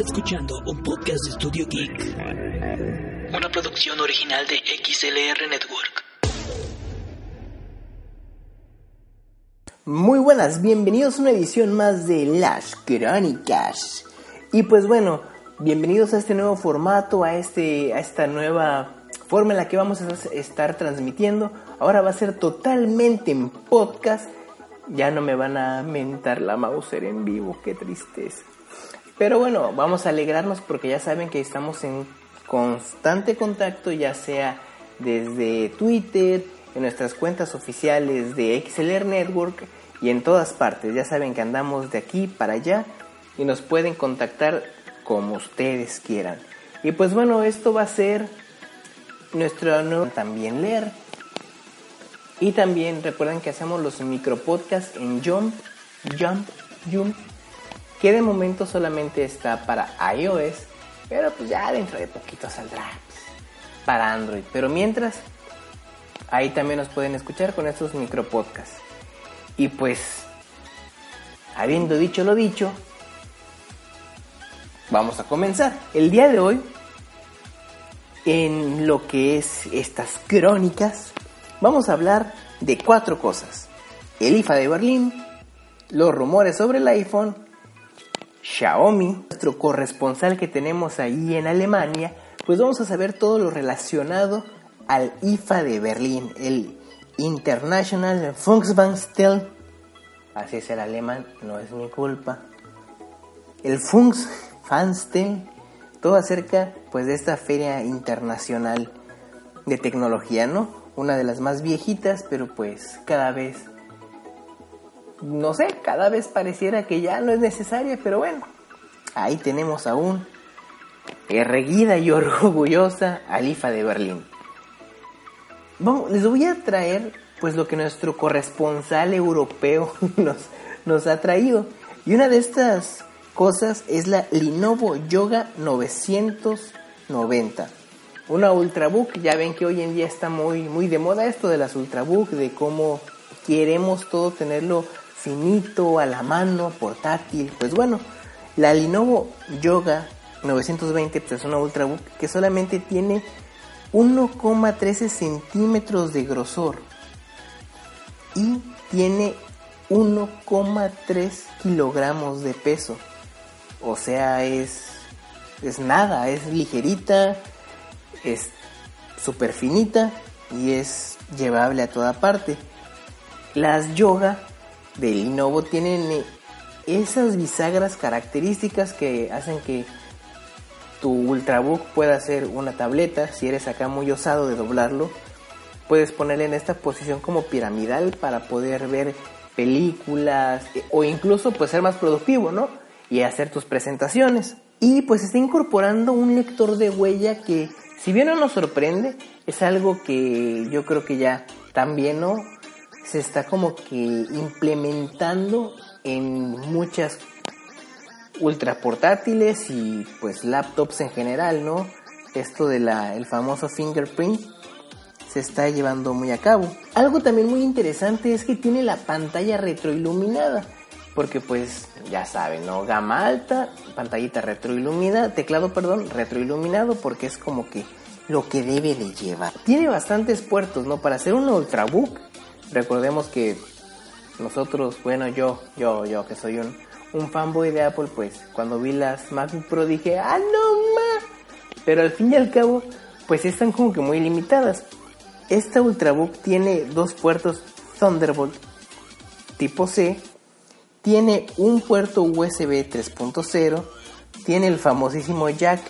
Escuchando un podcast de Studio Geek. Una producción original de XLR Network. Muy buenas, bienvenidos a una edición más de Las Crónicas. Y pues bueno, bienvenidos a este nuevo formato, a, este, a esta nueva forma en la que vamos a estar transmitiendo. Ahora va a ser totalmente en podcast. Ya no me van a mentar la Mauser en vivo, qué tristeza. Pero bueno, vamos a alegrarnos porque ya saben que estamos en constante contacto, ya sea desde Twitter, en nuestras cuentas oficiales de XLR Network y en todas partes. Ya saben que andamos de aquí para allá y nos pueden contactar como ustedes quieran. Y pues bueno, esto va a ser nuestro nuevo también leer. Y también recuerden que hacemos los micropodcasts en Jump, Jump, Jump que de momento solamente está para iOS, pero pues ya dentro de poquito saldrá para Android. Pero mientras, ahí también nos pueden escuchar con estos micropodcasts. Y pues, habiendo dicho lo dicho, vamos a comenzar. El día de hoy, en lo que es estas crónicas, vamos a hablar de cuatro cosas. El IFA de Berlín, los rumores sobre el iPhone, Xiaomi, nuestro corresponsal que tenemos ahí en Alemania, pues vamos a saber todo lo relacionado al IFA de Berlín, el International Funksbankstel. Así es el alemán, no es mi culpa. El Funksfanstel, todo acerca pues de esta feria internacional de tecnología, ¿no? Una de las más viejitas, pero pues cada vez no sé, cada vez pareciera que ya no es necesaria, pero bueno, ahí tenemos aún erguida y orgullosa Alifa de Berlín. Vamos, les voy a traer pues lo que nuestro corresponsal europeo nos, nos ha traído. Y una de estas cosas es la Lenovo Yoga 990. Una Ultrabook, ya ven que hoy en día está muy, muy de moda esto de las Ultrabook, de cómo queremos todo tenerlo finito, a la mano, portátil. Pues bueno, la Lenovo Yoga 920 pues es una Ultrabook que solamente tiene 1,13 centímetros de grosor y tiene 1,3 kilogramos de peso. O sea, es, es nada, es ligerita, es súper finita y es llevable a toda parte. Las yoga de Lenovo tienen eh, esas bisagras características que hacen que tu Ultrabook pueda ser una tableta. Si eres acá muy osado de doblarlo, puedes ponerle en esta posición como piramidal para poder ver películas eh, o incluso pues ser más productivo, ¿no? Y hacer tus presentaciones. Y pues está incorporando un lector de huella que si bien no nos sorprende, es algo que yo creo que ya también no se está como que implementando en muchas ultra portátiles y pues laptops en general, ¿no? Esto de el famoso fingerprint se está llevando muy a cabo. Algo también muy interesante es que tiene la pantalla retroiluminada, porque pues ya saben, ¿no? Gama alta, pantallita retroiluminada, teclado, perdón, retroiluminado porque es como que lo que debe de llevar. Tiene bastantes puertos, ¿no? Para hacer un ultrabook recordemos que nosotros, bueno, yo, yo, yo que soy un, fanboy de Apple, pues cuando vi las MacBook Pro dije, ah, no más. Pero al fin y al cabo, pues están como que muy limitadas. Esta Ultrabook tiene dos puertos Thunderbolt tipo C, tiene un puerto USB 3.0, tiene el famosísimo jack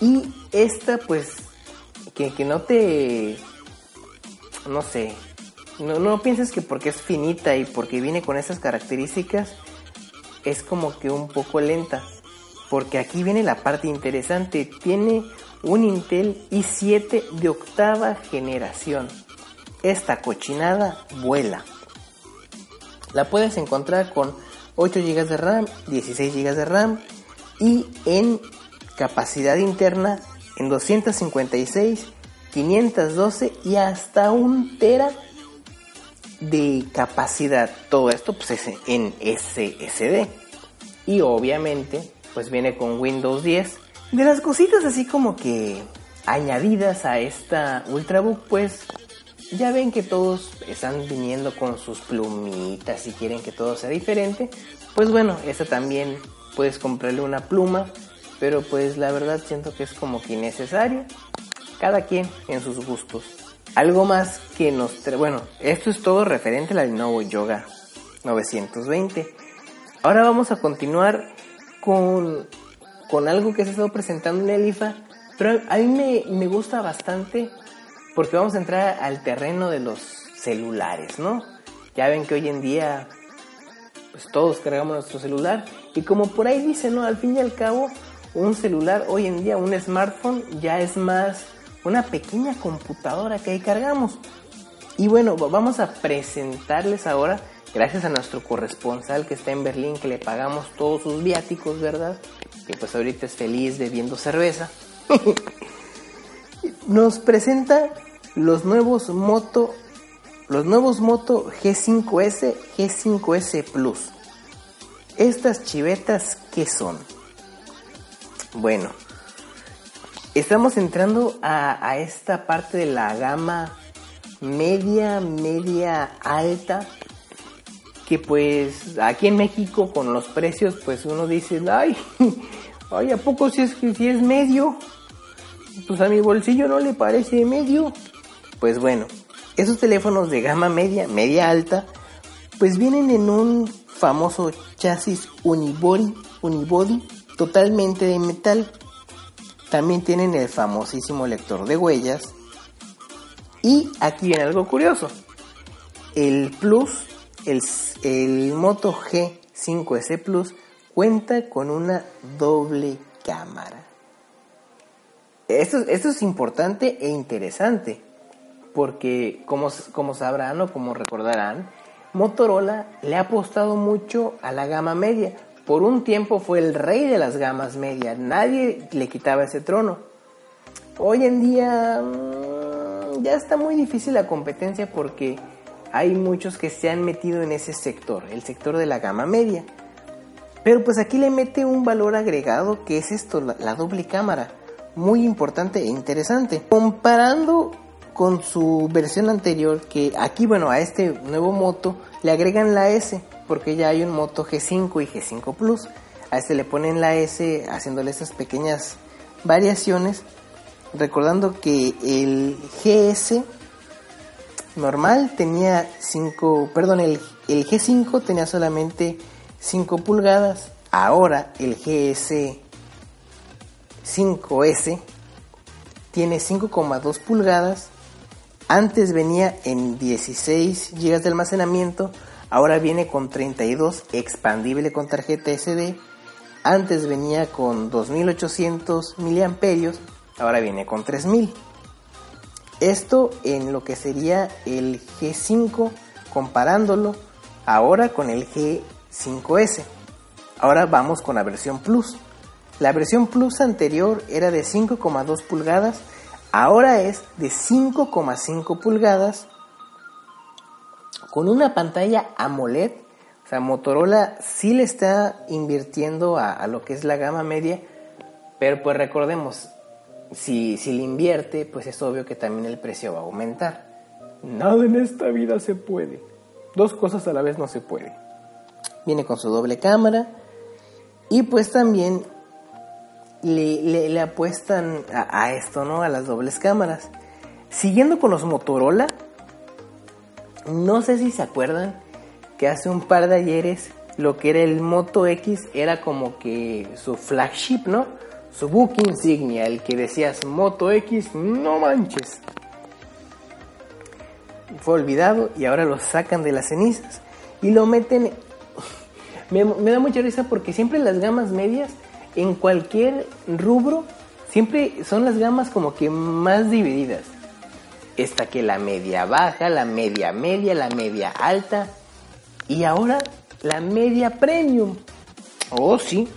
y esta pues que, que no te, no sé, no, no pienses que porque es finita y porque viene con esas características es como que un poco lenta. Porque aquí viene la parte interesante. Tiene un Intel i7 de octava generación. Esta cochinada vuela. La puedes encontrar con 8 GB de RAM, 16 GB de RAM y en capacidad interna en 256, 512 y hasta un tera de capacidad. Todo esto pues es en SSD. Y obviamente pues viene con Windows 10. De las cositas así como que añadidas a esta Ultrabook pues ya ven que todos están viniendo con sus plumitas y quieren que todo sea diferente. Pues bueno, esta también puedes comprarle una pluma, pero pues la verdad siento que es como que innecesario. Cada quien en sus gustos. Algo más que nos... Bueno, esto es todo referente al Lenovo Yoga 920. Ahora vamos a continuar con, con algo que se ha estado presentando en el IFA, pero a mí me, me gusta bastante porque vamos a entrar al terreno de los celulares, ¿no? Ya ven que hoy en día pues todos cargamos nuestro celular y como por ahí dice, ¿no? Al fin y al cabo, un celular hoy en día, un smartphone ya es más una pequeña computadora que ahí cargamos. Y bueno, vamos a presentarles ahora, gracias a nuestro corresponsal que está en Berlín, que le pagamos todos sus viáticos, ¿verdad? Que pues ahorita es feliz bebiendo cerveza. Nos presenta los nuevos Moto, los nuevos Moto G5S, G5S Plus. Estas chivetas, ¿qué son? Bueno, Estamos entrando a, esta parte de la gama media, media alta, que pues aquí en México con los precios pues uno dice, ay, ay, ¿a poco si es, si es medio? Pues a mi bolsillo no le parece medio. Pues bueno, esos teléfonos de gama media, media alta, pues vienen en un famoso chasis unibody, unibody totalmente de metal también tienen el famosísimo lector de huellas. Y aquí viene algo curioso. El Plus, el, Moto G5S Plus, cuenta con una doble cámara. Esto, esto es importante e interesante, porque como, como sabrán o como recordarán, Motorola le ha apostado mucho a la gama media, por un tiempo fue el rey de las gamas medias, nadie le quitaba ese trono. Hoy en día mm, ya está muy difícil la competencia porque hay muchos que se han metido en ese sector, el sector de la gama media. Pero pues aquí le mete un valor agregado que es esto, la, la doble cámara, muy importante e interesante. Comparando con su versión anterior, que aquí bueno, a este nuevo moto le agregan la S porque ya hay un Moto G5 y G5 Plus. A este le ponen la S haciéndole estas pequeñas variaciones. Recordando que el GS normal tenía 5, perdón, el, el G5 tenía solamente 5 pulgadas. Ahora el GS 5S tiene 5,2 pulgadas. Antes venía en 16 GB de almacenamiento Ahora viene con 32 expandible con tarjeta SD. Antes venía con 2800 miliamperios, ahora viene con 3000. Esto en lo que sería el G5 comparándolo ahora con el G5S. Ahora vamos con la versión Plus. La versión Plus anterior era de 5,2 pulgadas, ahora es de 5,5 pulgadas con una pantalla AMOLED. O sea, Motorola sí le está invirtiendo a, lo que es la gama media, pero pues recordemos, si, si le invierte, pues es obvio que también el precio va a aumentar. Nada en esta vida se puede. Dos cosas a la vez no se puede. Viene con su doble cámara y pues también le, le, apuestan a, a, esto, ¿no? A las dobles cámaras. Siguiendo con los Motorola, no sé si se acuerdan que hace un par de ayeres lo que era el Moto X era como que su flagship, ¿no? Su book insignia, el que decías Moto X, no manches. Fue olvidado y ahora lo sacan de las cenizas y lo meten. me, me da mucha risa porque siempre las gamas medias, en cualquier rubro, siempre son las gamas como que más divididas. Esta que la media baja, la media media, la media alta y ahora la media premium. Oh, sí.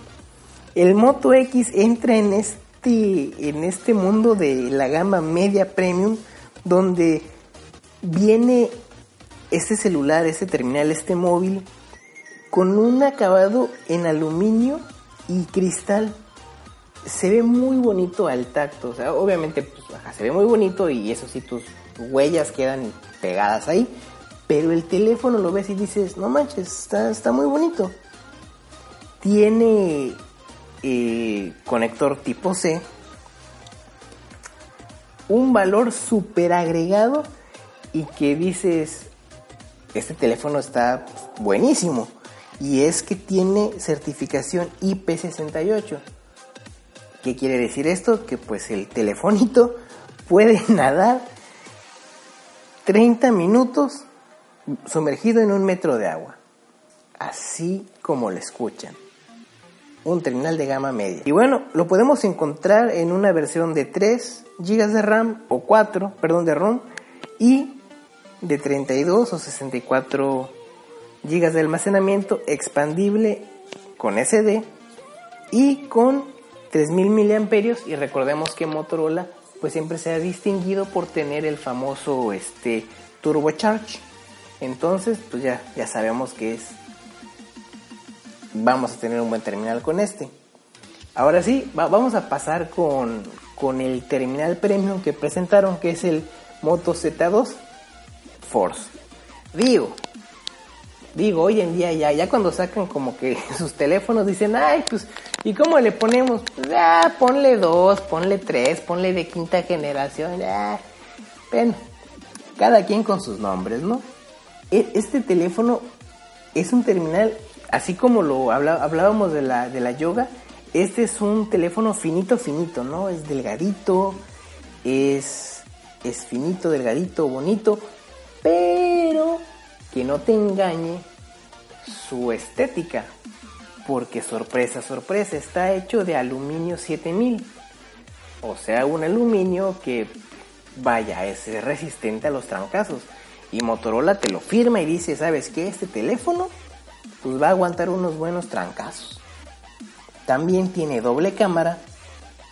El Moto X entra en este, en este mundo de la gama media premium donde viene este celular, este terminal, este móvil con un acabado en aluminio y cristal. Se ve muy bonito al tacto, o sea, obviamente pues, se ve muy bonito y eso sí, tus huellas quedan pegadas ahí, pero el teléfono lo ves y dices, no manches, está, está muy bonito. Tiene eh, conector tipo C, un valor super agregado y que dices, este teléfono está buenísimo. Y es que tiene certificación IP68. ¿Qué quiere decir esto? Que pues el telefonito puede nadar 30 minutos sumergido en un metro de agua. Así como lo escuchan. Un terminal de gama media. Y bueno, lo podemos encontrar en una versión de 3 GB de RAM o 4, perdón, de ROM y de 32 o 64 GB de almacenamiento expandible con SD y con 3000 miliamperios y recordemos que Motorola pues siempre se ha distinguido por tener el famoso este turbocharge entonces pues ya ya sabemos que es vamos a tener un buen terminal con este ahora sí vamos a pasar con, con el terminal premium que presentaron que es el Moto Z2 Force. Digo, digo, hoy en día ya, ya cuando sacan como que sus teléfonos dicen, ay, pues, ¿y cómo le ponemos? Pues, ah, ponle dos, ponle tres, ponle de quinta generación, ya. Bueno, cada quien con sus nombres, ¿no? E, este teléfono es un terminal, así como lo hablábamos de la, de la yoga, este es un teléfono finito, finito, ¿no? Es delgadito, es, es finito, delgadito, bonito, pero que no te engañe su estética, porque sorpresa, sorpresa, está hecho de aluminio 7000, o sea, un aluminio que, vaya, es resistente a los trancazos. Y Motorola te lo firma y dice, ¿sabes qué? Este teléfono pues va a aguantar unos buenos trancazos. También tiene doble cámara,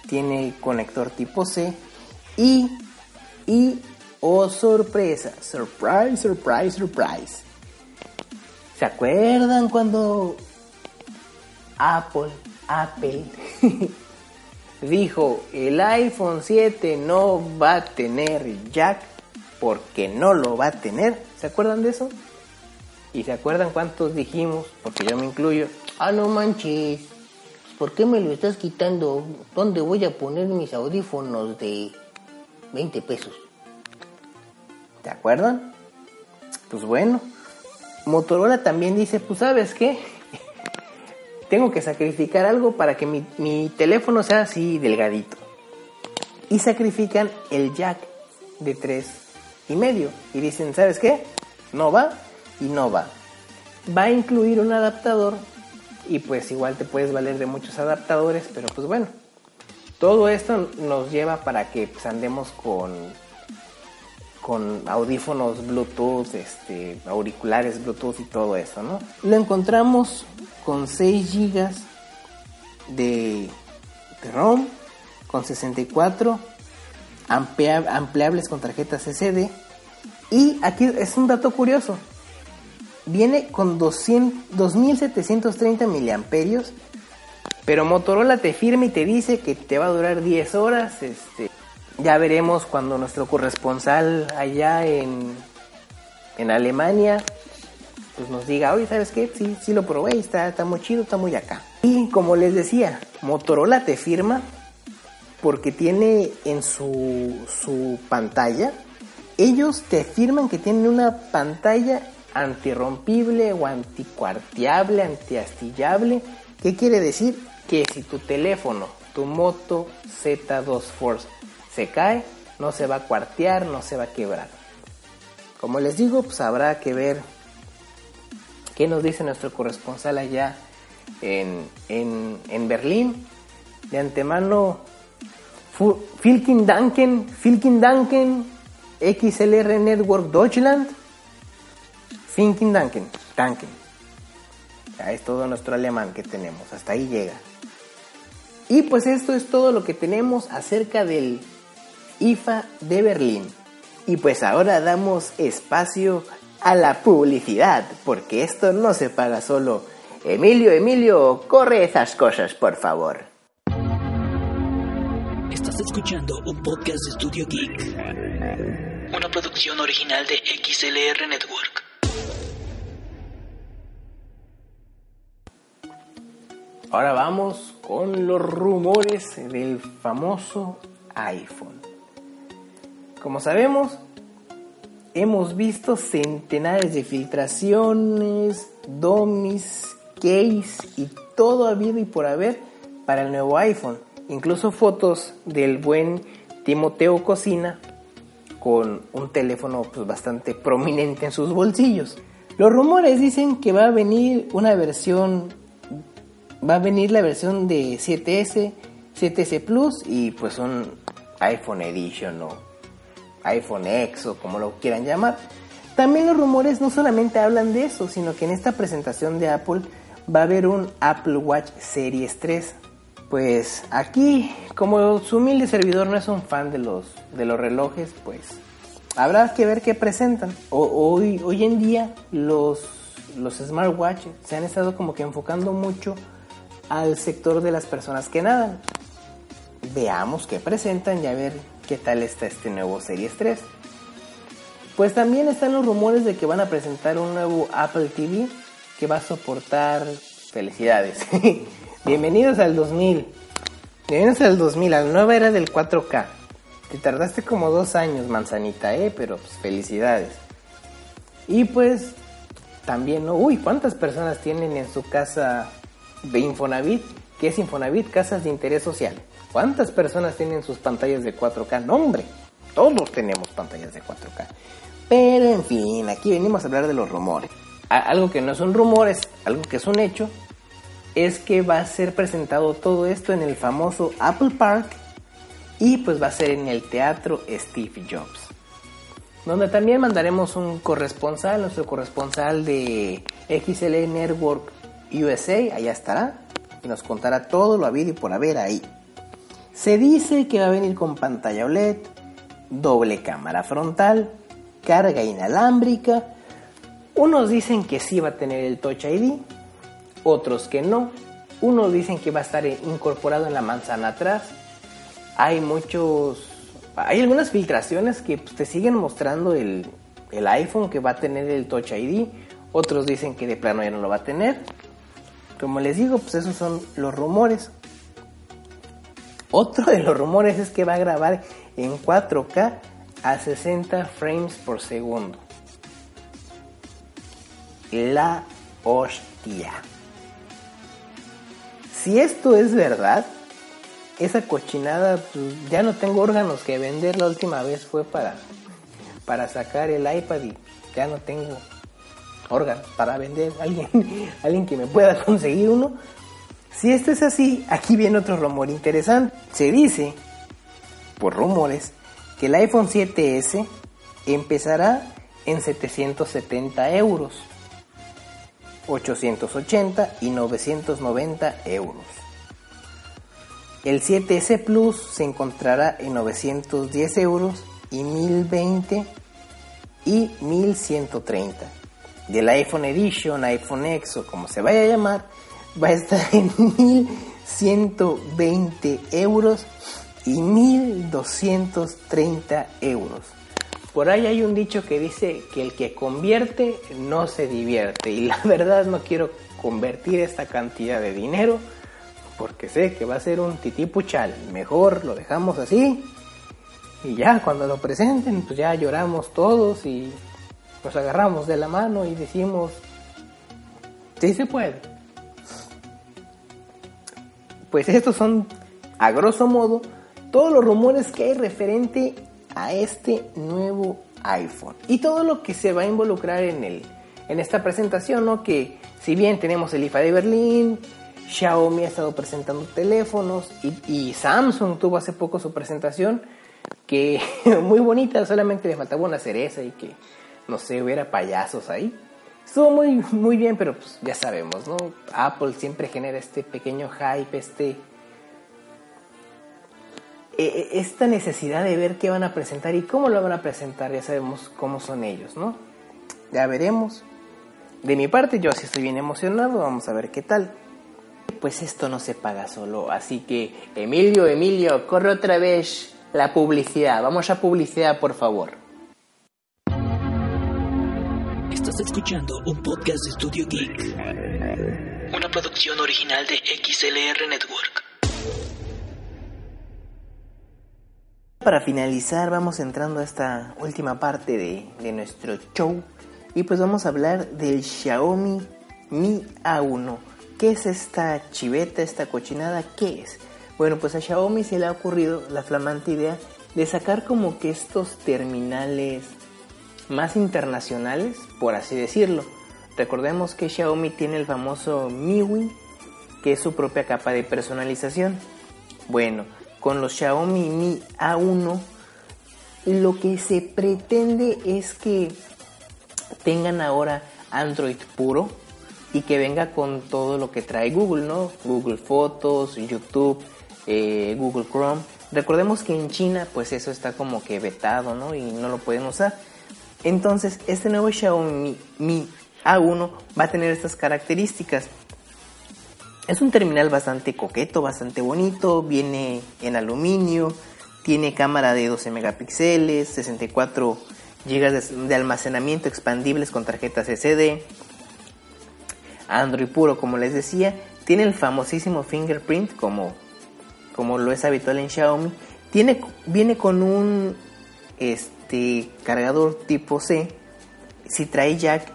tiene conector tipo C y, y Oh, sorpresa, surprise, surprise, surprise. ¿Se acuerdan cuando Apple, Apple dijo el iPhone 7 no va a tener jack porque no lo va a tener? ¿Se acuerdan de eso? ¿Y se acuerdan cuántos dijimos? Porque yo me incluyo. Ah, no manches. ¿Por qué me lo estás quitando? ¿Dónde voy a poner mis audífonos de 20 pesos? ¿Te acuerdan? Pues bueno, Motorola también dice, pues sabes qué, tengo que sacrificar algo para que mi, teléfono sea así delgadito. Y sacrifican el jack de 3 y medio. Y dicen, ¿sabes qué? No va y no va. Va a incluir un adaptador y pues igual te puedes valer de muchos adaptadores, pero pues bueno. Todo esto nos lleva para que pues, andemos con con audífonos Bluetooth, este, auriculares Bluetooth y todo eso, ¿no? Lo encontramos con 6 GB de, ROM, con 64 ampliables con tarjetas SD. Y aquí es un dato curioso. Viene con 200, 2730 miliamperios. Pero Motorola te firma y te dice que te va a durar 10 horas. Este, ya veremos cuando nuestro corresponsal allá en, en Alemania pues nos diga, oye, ¿sabes qué? Sí, sí lo probé, está, está muy chido, está muy acá. Y como les decía, Motorola te firma porque tiene en su, su pantalla, ellos te firman que tienen una pantalla antirrompible o anticuarteable, antiastillable. ¿Qué quiere decir? Que si tu teléfono, tu Moto Z2 Force, se cae, no se va a cuartear, no se va a quebrar. Como les digo, pues habrá que ver ¿Qué nos dice nuestro corresponsal allá en, en, en Berlín? De antemano, Filkin Duncan, Filkin Duncan, XLR Network Deutschland, Filkin Duncan, Duncan. Ya es todo nuestro alemán que tenemos, hasta ahí llega. Y pues esto es todo lo que tenemos acerca del IFA de Berlín. Y pues ahora damos espacio a la publicidad, porque esto no se paga solo. Emilio, Emilio, corre esas cosas, por favor. Estás escuchando un podcast de Studio Geek. Una producción original de XLR Network. Ahora vamos con los rumores del famoso iPhone. Como sabemos, hemos visto centenares de filtraciones, dummies, case y todo habido y por haber para el nuevo iPhone. Incluso fotos del buen Timoteo Cocina con un teléfono pues, bastante prominente en sus bolsillos. Los rumores dicen que va a venir una versión, va a venir la versión de 7S, 7S Plus y pues un iPhone Edition o iPhone X o como lo quieran llamar. También los rumores no solamente hablan de eso, sino que en esta presentación de Apple va a haber un Apple Watch Series 3. Pues aquí, como su humilde servidor no es un fan de los, de los relojes, pues habrá que ver qué presentan. hoy, hoy en día los, los smartwatches se han estado como que enfocando mucho al sector de las personas que nadan. Veamos qué presentan y a ver qué tal está este nuevo Series 3. Pues también están los rumores de que van a presentar un nuevo Apple TV que va a soportar felicidades. Bienvenidos al 2000. Bienvenidos al 2000, a la nueva era del 4K. Te tardaste como dos años, manzanita, ¿eh? Pero pues, felicidades. Y pues también, ¿no? Uy, ¿cuántas personas tienen en su casa de Infonavit? ¿Qué es Infonavit? Casas de interés social. ¿Cuántas personas tienen sus pantallas de 4K? No, hombre, todos tenemos pantallas de 4K. Pero en fin, aquí venimos a hablar de los rumores. Algo que no es un rumor, es algo que es un hecho, es que va a ser presentado todo esto en el famoso Apple Park y pues va a ser en el teatro Steve Jobs. Donde también mandaremos un corresponsal, nuestro corresponsal de XL Network USA, allá estará, y nos contará todo lo habido y por haber ahí. Se dice que va a venir con pantalla OLED, doble cámara frontal, carga inalámbrica. Unos dicen que sí va a tener el Touch ID, otros que no. Unos dicen que va a estar incorporado en la manzana atrás. Hay muchos, hay algunas filtraciones que pues, te siguen mostrando el, el iPhone que va a tener el Touch ID. Otros dicen que de plano ya no lo va a tener. Como les digo, pues esos son los rumores. Otro de los rumores es que va a grabar en 4K a 60 frames por segundo. La hostia. Si esto es verdad, esa cochinada, pues, ya no tengo órganos que vender. La última vez fue para, para sacar el iPad y ya no tengo órganos para vender. Alguien, alguien que me pueda conseguir uno. Si esto es así, aquí viene otro rumor interesante. Se dice, por rumores, que el iPhone 7S empezará en 770 euros, 880 y 990 euros. El 7S Plus se encontrará en 910 euros y 1020 y 1130. Y el iPhone Edition, iPhone X o como se vaya a llamar, va a estar en 1120 euros y 1230 euros. Por ahí hay un dicho que dice que el que convierte no se divierte y la verdad no quiero convertir esta cantidad de dinero porque sé que va a ser un titipuchal. Mejor lo dejamos así y ya cuando lo presenten pues ya lloramos todos y nos agarramos de la mano y decimos, sí se puede pues estos son, a grosso modo, todos los rumores que hay referente a este nuevo iPhone y todo lo que se va a involucrar en el, en esta presentación, ¿no? Que si bien tenemos el IFA de Berlín, Xiaomi ha estado presentando teléfonos y, Samsung tuvo hace poco su presentación que muy bonita, solamente le faltaba una cereza y que no sé, hubiera payasos ahí. Estuvo muy, muy bien, pero pues ya sabemos, ¿no? Apple siempre genera este pequeño hype, este, e, e, esta necesidad de ver qué van a presentar y cómo lo van a presentar, ya sabemos cómo son ellos, ¿no? Ya veremos. De mi parte, yo sí estoy bien emocionado, vamos a ver qué tal. Pues esto no se paga solo, así que Emilio, Emilio, corre otra vez la publicidad. Vamos a publicidad, por favor. Escuchando un podcast de Studio Geek, una producción original de XLR Network. Para finalizar, vamos entrando a esta última parte de, de nuestro show y pues vamos a hablar del Xiaomi Mi A1 ¿Qué es esta chiveta, esta cochinada? ¿Qué es? Bueno, pues a Xiaomi se le ha ocurrido la flamante idea de sacar como que estos terminales más internacionales, por así decirlo. Recordemos que Xiaomi tiene el famoso MIUI, que es su propia capa de personalización. Bueno, con los Xiaomi Mi A1 lo que se pretende es que tengan ahora Android puro, y que venga con todo lo que trae Google, ¿no? Google Fotos, YouTube, eh, Google Chrome. Recordemos que en China pues eso está como que vetado, ¿no? Y no lo pueden usar. Entonces este nuevo Xiaomi Mi A1 va a tener estas características. Es un terminal bastante coqueto, bastante bonito, viene en aluminio, tiene cámara de 12 megapíxeles, 64 GB de almacenamiento expandibles con tarjetas SD, Android puro, como les decía, tiene el famosísimo fingerprint, como, como lo es habitual en Xiaomi. Tiene, viene con un este, cargador tipo C, si trae jack.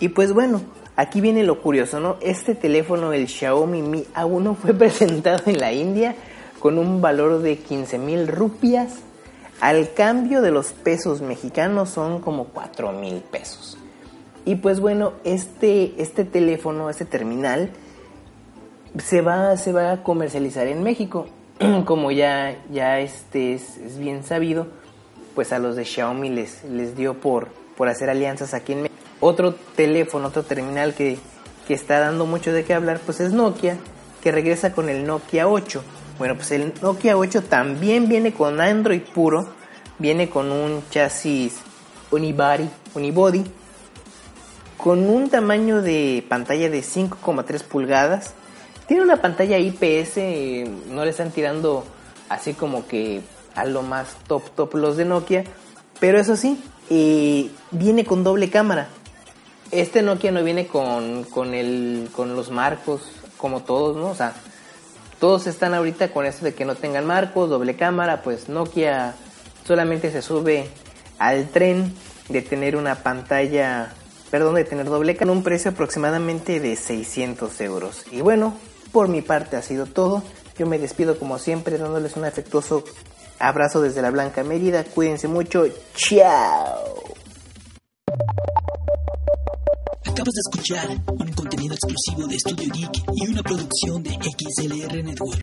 Y pues bueno, aquí viene lo curioso, ¿no? Este teléfono, el Xiaomi Mi A1, fue presentado en la India con un valor de 15 mil rupias. Al cambio de los pesos mexicanos son como 4 mil pesos. Y pues bueno, este, este teléfono, este terminal, se va, se va a comercializar en México. Como ya, ya este es, bien sabido, pues a los de Xiaomi les, les dio por, por hacer alianzas aquí en México. Otro teléfono, otro terminal que, que está dando mucho de qué hablar, pues es Nokia, que regresa con el Nokia 8. Bueno, pues el Nokia 8 también viene con Android puro, viene con un chasis unibody, unibody con un tamaño de pantalla de 5,3 pulgadas. Tiene una pantalla IPS, no le están tirando así como que a lo más top top los de Nokia, pero eso sí, viene con doble cámara. Este Nokia no viene con, con, el, con los marcos como todos, ¿no? O sea, todos están ahorita con eso de que no tengan marcos, doble cámara, pues Nokia solamente se sube al tren de tener una pantalla perdón, de tener doble con un precio aproximadamente de 600 euros. Y bueno, por mi parte ha sido todo. Yo me despido como siempre dándoles un afectuoso abrazo desde la Blanca Mérida. Cuídense mucho. Chao. Acabas de escuchar un contenido exclusivo de Studio Geek y una producción de XLR Network.